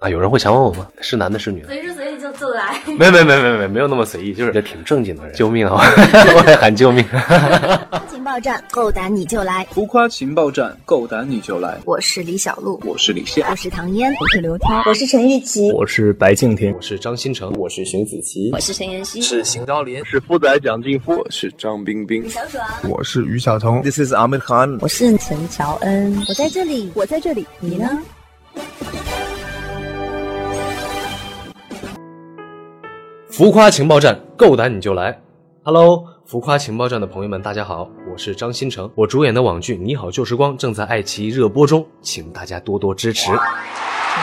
啊，有人会强吻我吗？是男的，是女的？随时随地就就来。没没没没没没有那么随意，就是也挺正经的人。救命啊！我也喊救命。情报站，够胆你就来！浮夸情报站，够胆你就来！我是李小璐，我是李现，我是唐嫣，我是刘涛，我是陈钰琪，我是白敬亭，我是张新成，我是邢子淇，我是陈妍希，是邢昭林，是富仔蒋劲夫，我是张冰冰，小爽，我是于晓彤，This is Ahmed Khan，我是陈乔恩，我在这里，我在这里，你呢？浮夸情报站，够胆你就来！Hello，浮夸情报站的朋友们，大家好，我是张新成，我主演的网剧《你好旧时光》正在爱奇艺热播中，请大家多多支持。这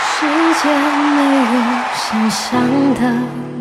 世界没有想象的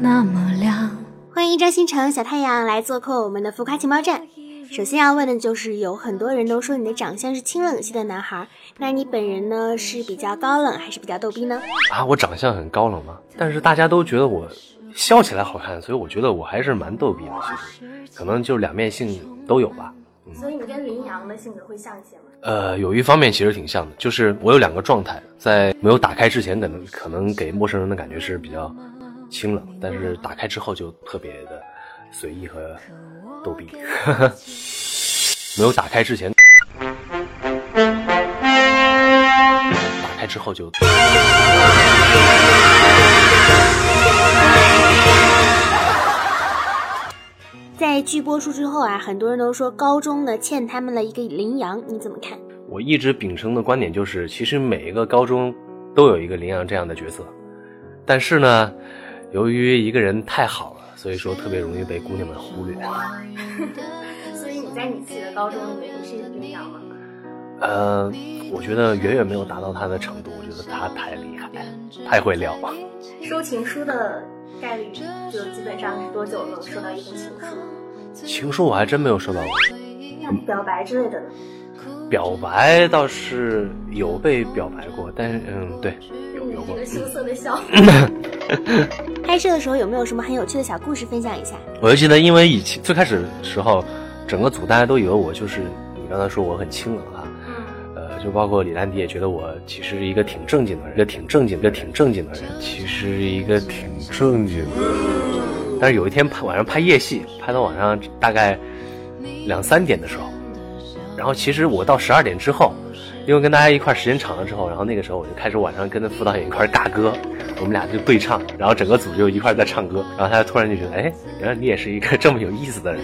那么亮。欢迎张新成小太阳来做客我们的浮夸情报站。首先要问的就是，有很多人都说你的长相是清冷系的男孩，那你本人呢是比较高冷还是比较逗逼呢？啊，我长相很高冷吗？但是大家都觉得我。笑起来好看，所以我觉得我还是蛮逗逼的。其实，可能就两面性都有吧。所以你跟林阳的性格会像一些吗？呃，有一方面其实挺像的，就是我有两个状态，在没有打开之前，可能可能给陌生人的感觉是比较清冷，但是打开之后就特别的随意和逗逼。没有打开之前，打开之后就。在剧播出之后啊，很多人都说高中呢欠他们了一个羚羊，你怎么看？我一直秉承的观点就是，其实每一个高中都有一个羚羊这样的角色，但是呢，由于一个人太好了，所以说特别容易被姑娘们忽略。所以你在你自己的高中里面，你是羚羊吗？呃，我觉得远远没有达到他的程度，我觉得他太厉害，太会撩了。收情书的。概率就基本上是多久能收到一封情书？情书我还真没有收到过。那表白之类的呢？表白倒是有被表白过，但是嗯，对，有有过。一个羞涩的笑。拍摄的时候有没有什么很有趣的小故事分享一下？我就记得，因为以前最开始时候，整个组大家都以为我就是你刚才说我很清冷啊。就包括李兰迪也觉得我其实是一个挺正经的人，一个挺正经，一个挺正经的人，其实一个挺正经的人。但是有一天拍晚上拍夜戏，拍到晚上大概两三点的时候，然后其实我到十二点之后，因为跟大家一块时间长了之后，然后那个时候我就开始晚上跟着副导演一块尬歌，我们俩就对唱，然后整个组就一块在唱歌，然后他突然就觉得，哎，原来你也是一个这么有意思的人。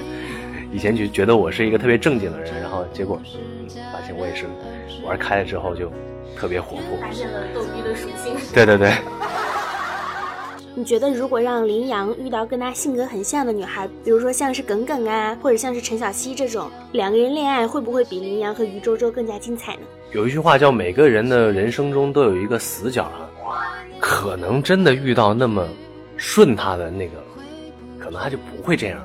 以前就觉得我是一个特别正经的人，然后结果发现我也是。玩开了之后就特别活泼，发现了逗逼的属性。对对对。你觉得如果让林阳遇到跟他性格很像的女孩，比如说像是耿耿啊，或者像是陈小希这种，两个人恋爱会不会比林阳和于周周更加精彩呢？有一句话叫“每个人的人生中都有一个死角”啊，可能真的遇到那么顺他的那个，可能他就不会这样。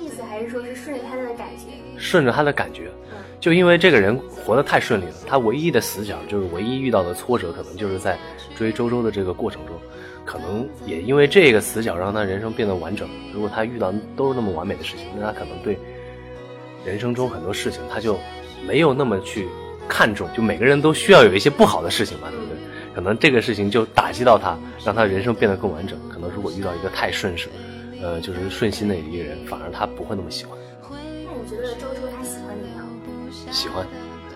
意思，还是说是顺着他的感觉？顺着他的感觉。就因为这个人活得太顺利了，他唯一的死角就是唯一遇到的挫折，可能就是在追周周的这个过程中，可能也因为这个死角让他人生变得完整。如果他遇到都是那么完美的事情，那他可能对人生中很多事情他就没有那么去看重。就每个人都需要有一些不好的事情嘛，对不对？可能这个事情就打击到他，让他人生变得更完整。可能如果遇到一个太顺势，呃，就是顺心的一个人，反而他不会那么喜欢。那你觉得周周他喜欢你吗？喜欢，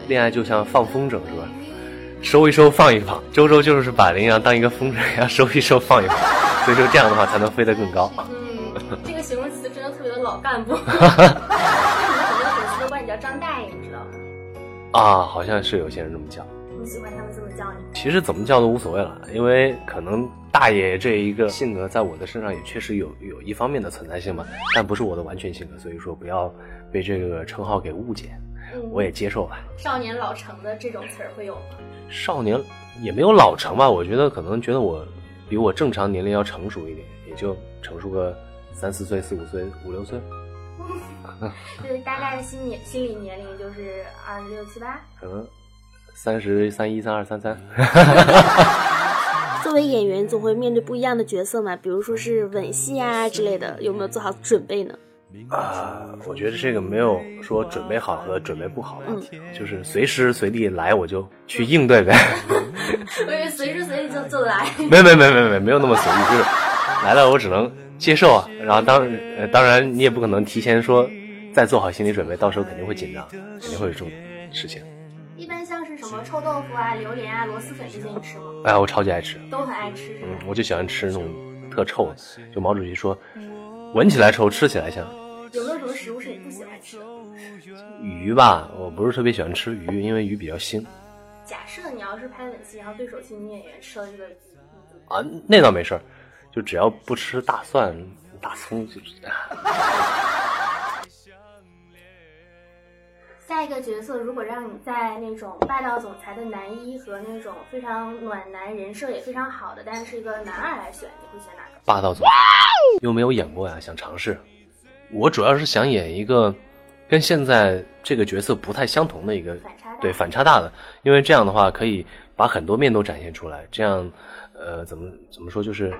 恋爱就像放风筝是吧？收一收，放一放。周周就是把羚羊当一个风筝一样收一收，放一放。所以说这样的话才能飞得更高。嗯，这个形容词真的特别的老干部。很多粉丝都管你叫张大爷，你知道吗？啊，好像是有些人这么叫。你喜欢他们这么叫你？其实怎么叫都无所谓了，因为可能大爷这一个性格在我的身上也确实有有一方面的存在性嘛，但不是我的完全性格，所以说不要被这个称号给误解。我也接受吧。少年老成的这种词儿会有吗？少年也没有老成吧，我觉得可能觉得我比我正常年龄要成熟一点，也就成熟个三四岁、四五岁、五六岁。就是大概的心理心理年龄就是二十六七八，可能三十三一、三二、三三。作为演员，总会面对不一样的角色嘛，比如说是吻戏啊之类的，有没有做好准备呢？啊，我觉得这个没有说准备好和准备不好吧，就是随时随地来我就去应对呗。我以为随时随地就就来。没没没没没没有那么随意，就是来了我只能接受啊。然后当呃当然你也不可能提前说再做好心理准备，到时候肯定会紧张，肯定会有这种事情。什么臭豆腐啊、榴莲啊、螺蛳粉这些你吃吗？哎，我超级爱吃，都很爱吃嗯？，我就喜欢吃那种特臭的。就毛主席说，闻起来臭，吃起来香。有没有什么食物是你不喜欢吃的？鱼吧，我不是特别喜欢吃鱼，因为鱼比较腥假设你要是拍吻戏，然后对手戏女演员吃了这个鱼，啊，那倒没事儿，就只要不吃大蒜、大葱就 是。下一个角色如果让你在那种霸道总裁的男一和那种非常暖男、人设也非常好的，但是是一个男二来选，你会选哪个？霸道总裁，又没有演过呀，想尝试。我主要是想演一个跟现在这个角色不太相同的一个反差大对反差大的，因为这样的话可以把很多面都展现出来，这样呃怎么怎么说就是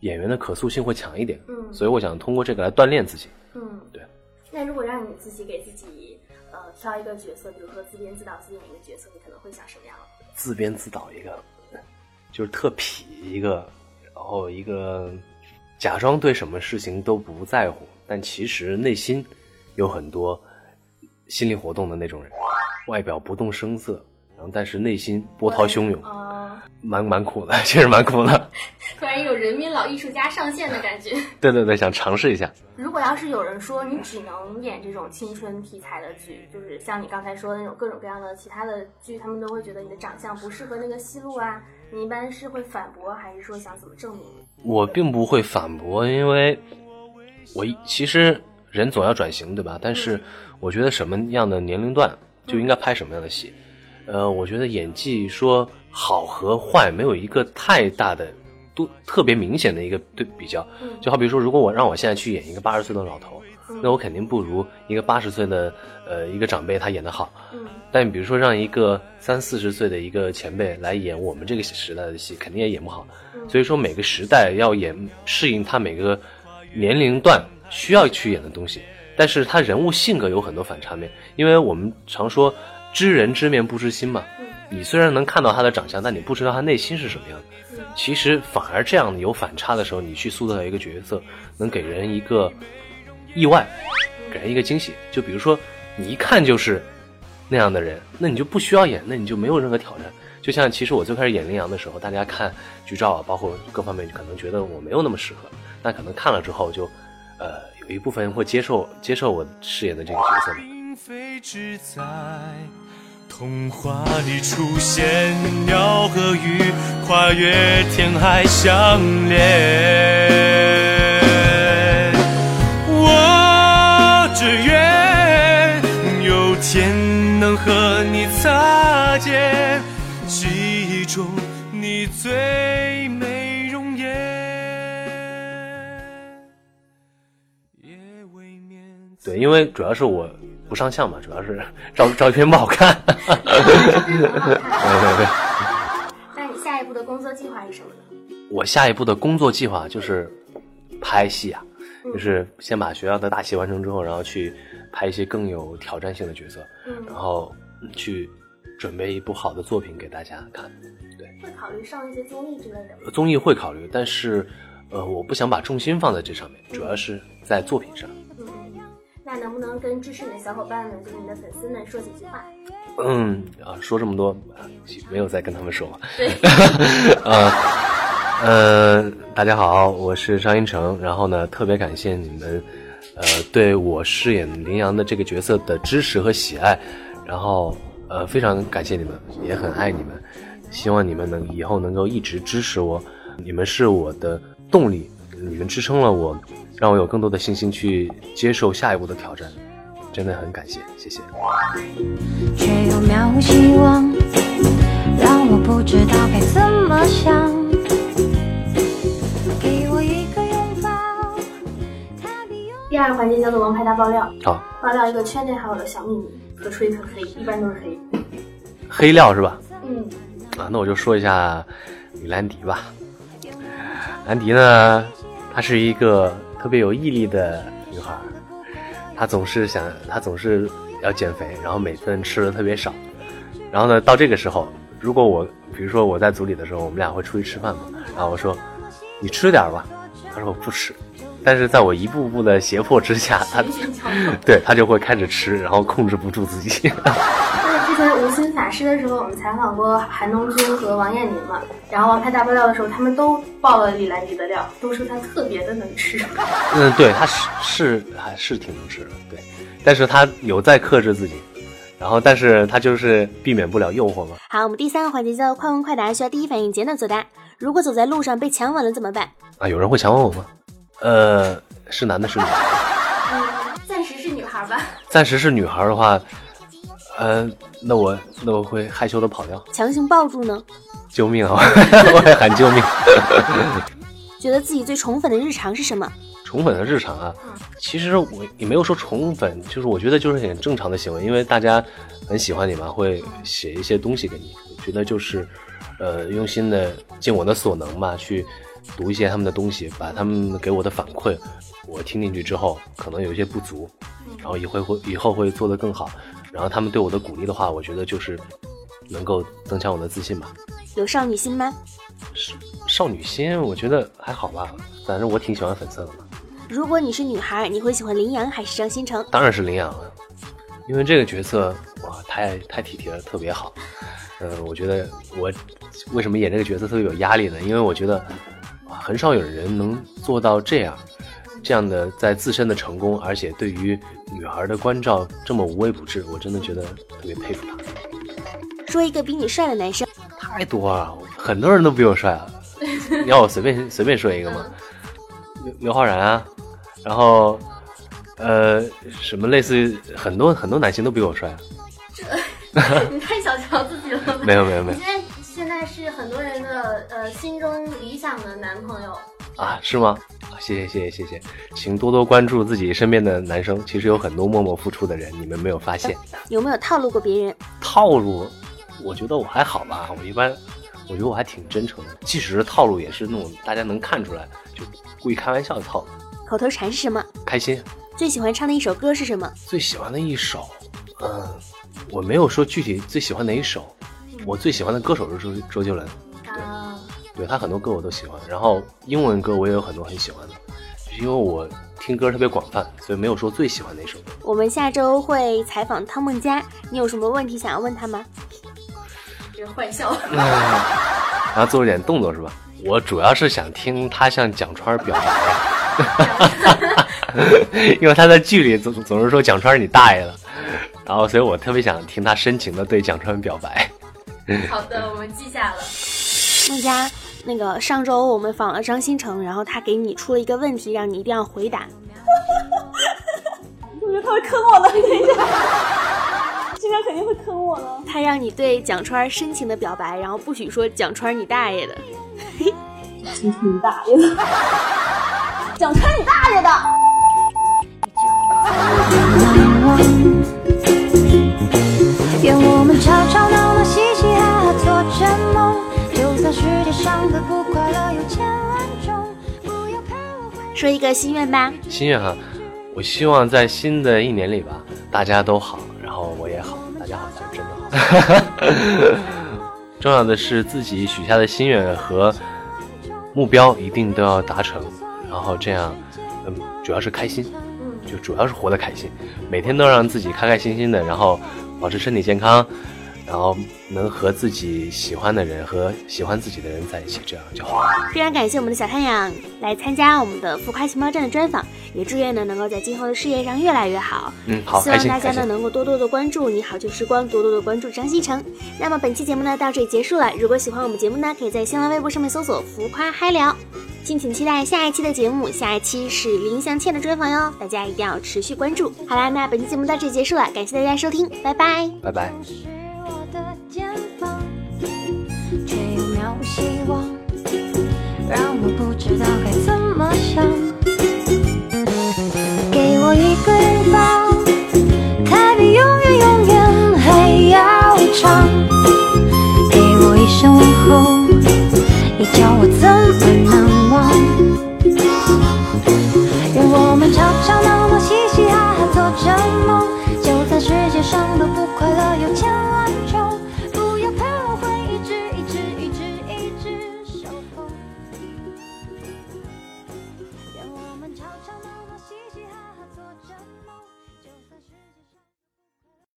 演员的可塑性会强一点。嗯所以我想通过这个来锻炼自己。嗯，对。那如果让你自己给自己呃挑一个角色，比如说自编自导自演一个角色，你可能会想什么样？自编自导一个，就是特痞一个，然后一个假装对什么事情都不在乎，但其实内心有很多心理活动的那种人，外表不动声色，然后但是内心波涛汹涌，啊、蛮蛮苦的，确实蛮苦的。突然有人民老艺术家上线的感觉。对对对，想尝试一下。如果要是有人说你只能演这种青春题材的剧，就是像你刚才说的那种各种各样的其他的剧，他们都会觉得你的长相不适合那个戏路啊，你一般是会反驳，还是说想怎么证明？我并不会反驳，因为我一其实人总要转型，对吧？但是我觉得什么样的年龄段就应该拍什么样的戏。呃，我觉得演技说好和坏没有一个太大的、都特别明显的一个对比较。就好比说，如果我让我现在去演一个八十岁的老头，那我肯定不如一个八十岁的呃一个长辈他演得好。嗯但比如说让一个三四十岁的一个前辈来演我们这个时代的戏，肯定也演不好。所以说每个时代要演适应他每个年龄段需要去演的东西，但是他人物性格有很多反差面，因为我们常说知人知面不知心嘛。你虽然能看到他的长相，但你不知道他内心是什么样的。其实反而这样有反差的时候，你去塑造一个角色，能给人一个意外，给人一个惊喜。就比如说你一看就是那样的人，那你就不需要演，那你就没有任何挑战。就像其实我最开始演羚羊的时候，大家看剧照啊，包括各方面，可能觉得我没有那么适合。那可能看了之后就，呃，有一部分人会接受接受我饰演的这个角色嘛。童话里出现，鸟和鱼跨越天海相连。我只愿有天能和你擦肩，记忆中你最美容颜。也未免对，因为主要是我不上相嘛，主要是照照片不好看。对对对，那你下一步的工作计划是什么呢？我下一步的工作计划就是拍戏啊，就是先把学校的大戏完成之后，然后去拍一些更有挑战性的角色，然后去准备一部好的作品给大家看。对，会考虑上一些综艺之类的吗？综艺会考虑，但是呃，我不想把重心放在这上面，主要是在作品上。嗯，那能不能跟支持你的小伙伴们，就是你的粉丝们说几句话？嗯啊，说这么多，啊没有再跟他们说。对，呃，呃，大家好，我是张一成。然后呢，特别感谢你们，呃，对我饰演林阳的这个角色的支持和喜爱。然后，呃，非常感谢你们，也很爱你们。希望你们能以后能够一直支持我，你们是我的动力，你们支撑了我，让我有更多的信心去接受下一步的挑战。真的很感谢，谢谢。却又渺无希望，让我不知道该怎么想。给我一个拥抱，第二个环节叫做王牌大爆料，好，爆料一个圈内好友的小秘密，可吹可黑，一般都是黑。黑料是吧？嗯，啊，那我就说一下李兰迪吧。兰迪呢，他是一个特别有毅力的女孩她，总是想，她总是要减肥，然后每顿吃的特别少。然后呢，到这个时候，如果我比如说我在组里的时候，我们俩会出去吃饭嘛，然后我说你吃点吧，她说我不吃。但是在我一步步的胁迫之下，她对她就会开始吃，然后控制不住自己。就是之前无心法师的时候，我们采访过韩东君和王彦霖嘛，然后王牌大爆料的时候，他们都爆了李兰迪的料，都说他特别的能吃。嗯，对，他是是还是挺能吃的，对，但是他有在克制自己，然后但是他就是避免不了诱惑嘛。好，我们第三个环节叫快问快答，需要第一反应简短作答。如果走在路上被强吻了怎么办？啊，有人会强吻我吗？呃，是男的，是女的？嗯，暂时是女孩吧。暂时是女孩的话，呃，那我那我会害羞的跑掉。强行抱住呢？救命啊！我会喊救命。觉得自己最宠粉的日常是什么？宠粉的日常啊，其实我也没有说宠粉，就是我觉得就是很正常的行为，因为大家很喜欢你嘛，会写一些东西给你。我觉得就是，呃，用心的尽我的所能吧，去读一些他们的东西，把他们给我的反馈，我听进去之后，可能有一些不足，然后以后会以后会做得更好。然后他们对我的鼓励的话，我觉得就是能够增强我的自信吧。有少女心吗？少少女心，我觉得还好吧，反正我挺喜欢粉色的嘛。如果你是女孩，你会喜欢林阳还是张新成？当然是羚羊了，因为这个角色哇，太太体贴了，特别好。嗯、我觉得我为什么演这个角色特别有压力呢？因为我觉得哇，很少有人能做到这样，这样的在自身的成功，而且对于女孩的关照这么无微不至，我真的觉得特别佩服他。说一个比你帅的男生，太多了，很多人都比我帅啊。你要我随便随便说一个吗？刘刘昊然啊，然后呃，什么类似很多很多男星都比我帅啊。你太小瞧自己了吧？没有没有没有你现在现在是很多人的呃心中理想的男朋友。啊，是吗？啊，谢谢谢谢谢谢，请多多关注自己身边的男生，其实有很多默默付出的人，你们没有发现。有没有套路过别人？套路，我觉得我还好吧，我一般，我觉得我还挺真诚的，即使是套路，也是那种大家能看出来，就故意开玩笑的套路。口头禅是什么？开心，最喜欢唱的一首歌是什么？最喜欢的一首，嗯，我没有说具体最喜欢哪一首，我最喜欢的歌手是周周杰伦，啊，对他很多歌我都喜欢，然后英文歌我也有很多很喜欢的，就是因为我听歌特别广泛，所以没有说最喜欢哪首。我们下周会采访汤梦佳，你有什么问题想要问他吗？这个坏笑。然后做了点动作是吧？我主要是想听他向蒋川表白，因为他在剧里总总是说蒋川是你大爷了，然后所以我特别想听他深情的对蒋川表白。好的，我们记下了。梦佳，那个上周我们访了张新成，然后他给你出了一个问题，让你一定要回答。我觉得他会坑我的，等一下，这边肯定会坑我的。他让你对蒋川深情的表白，然后不许说蒋川你大爷的。你你大爷的！蒋川你大爷的！愿我们吵吵闹说一个心愿吧，心愿哈，我希望在新的一年里吧，大家都好，然后我也好，大家好才是真的好。重要的是自己许下的心愿和目标一定都要达成，然后这样，嗯，主要是开心，就主要是活得开心，每天都让自己开开心心的，然后保持身体健康，然后能和自己喜欢的人和喜欢自己的人在一起，这样就好了。非常感谢我们的小太阳来参加我们的浮夸情报站的专访，也祝愿呢能够在今后的事业上越来越好。嗯，好，希望大家呢。能够多多的关注你好旧时光，多多的关注张新成。那么本期节目呢到这里结束了，如果喜欢我们节目呢，可以在新浪微博上面搜索“浮夸嗨聊”，敬请期待下一期的节目。下一期是林祥倩的专访哟，大家一定要持续关注。好啦，那本期节目到这里结束了，感谢大家收听，拜拜。拜拜。希望，让我不知道该怎么想。给我一个